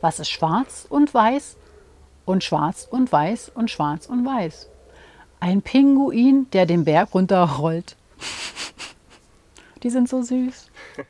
Was ist schwarz und weiß und schwarz und weiß und schwarz und weiß? Ein Pinguin, der den Berg runterrollt. Die sind so süß.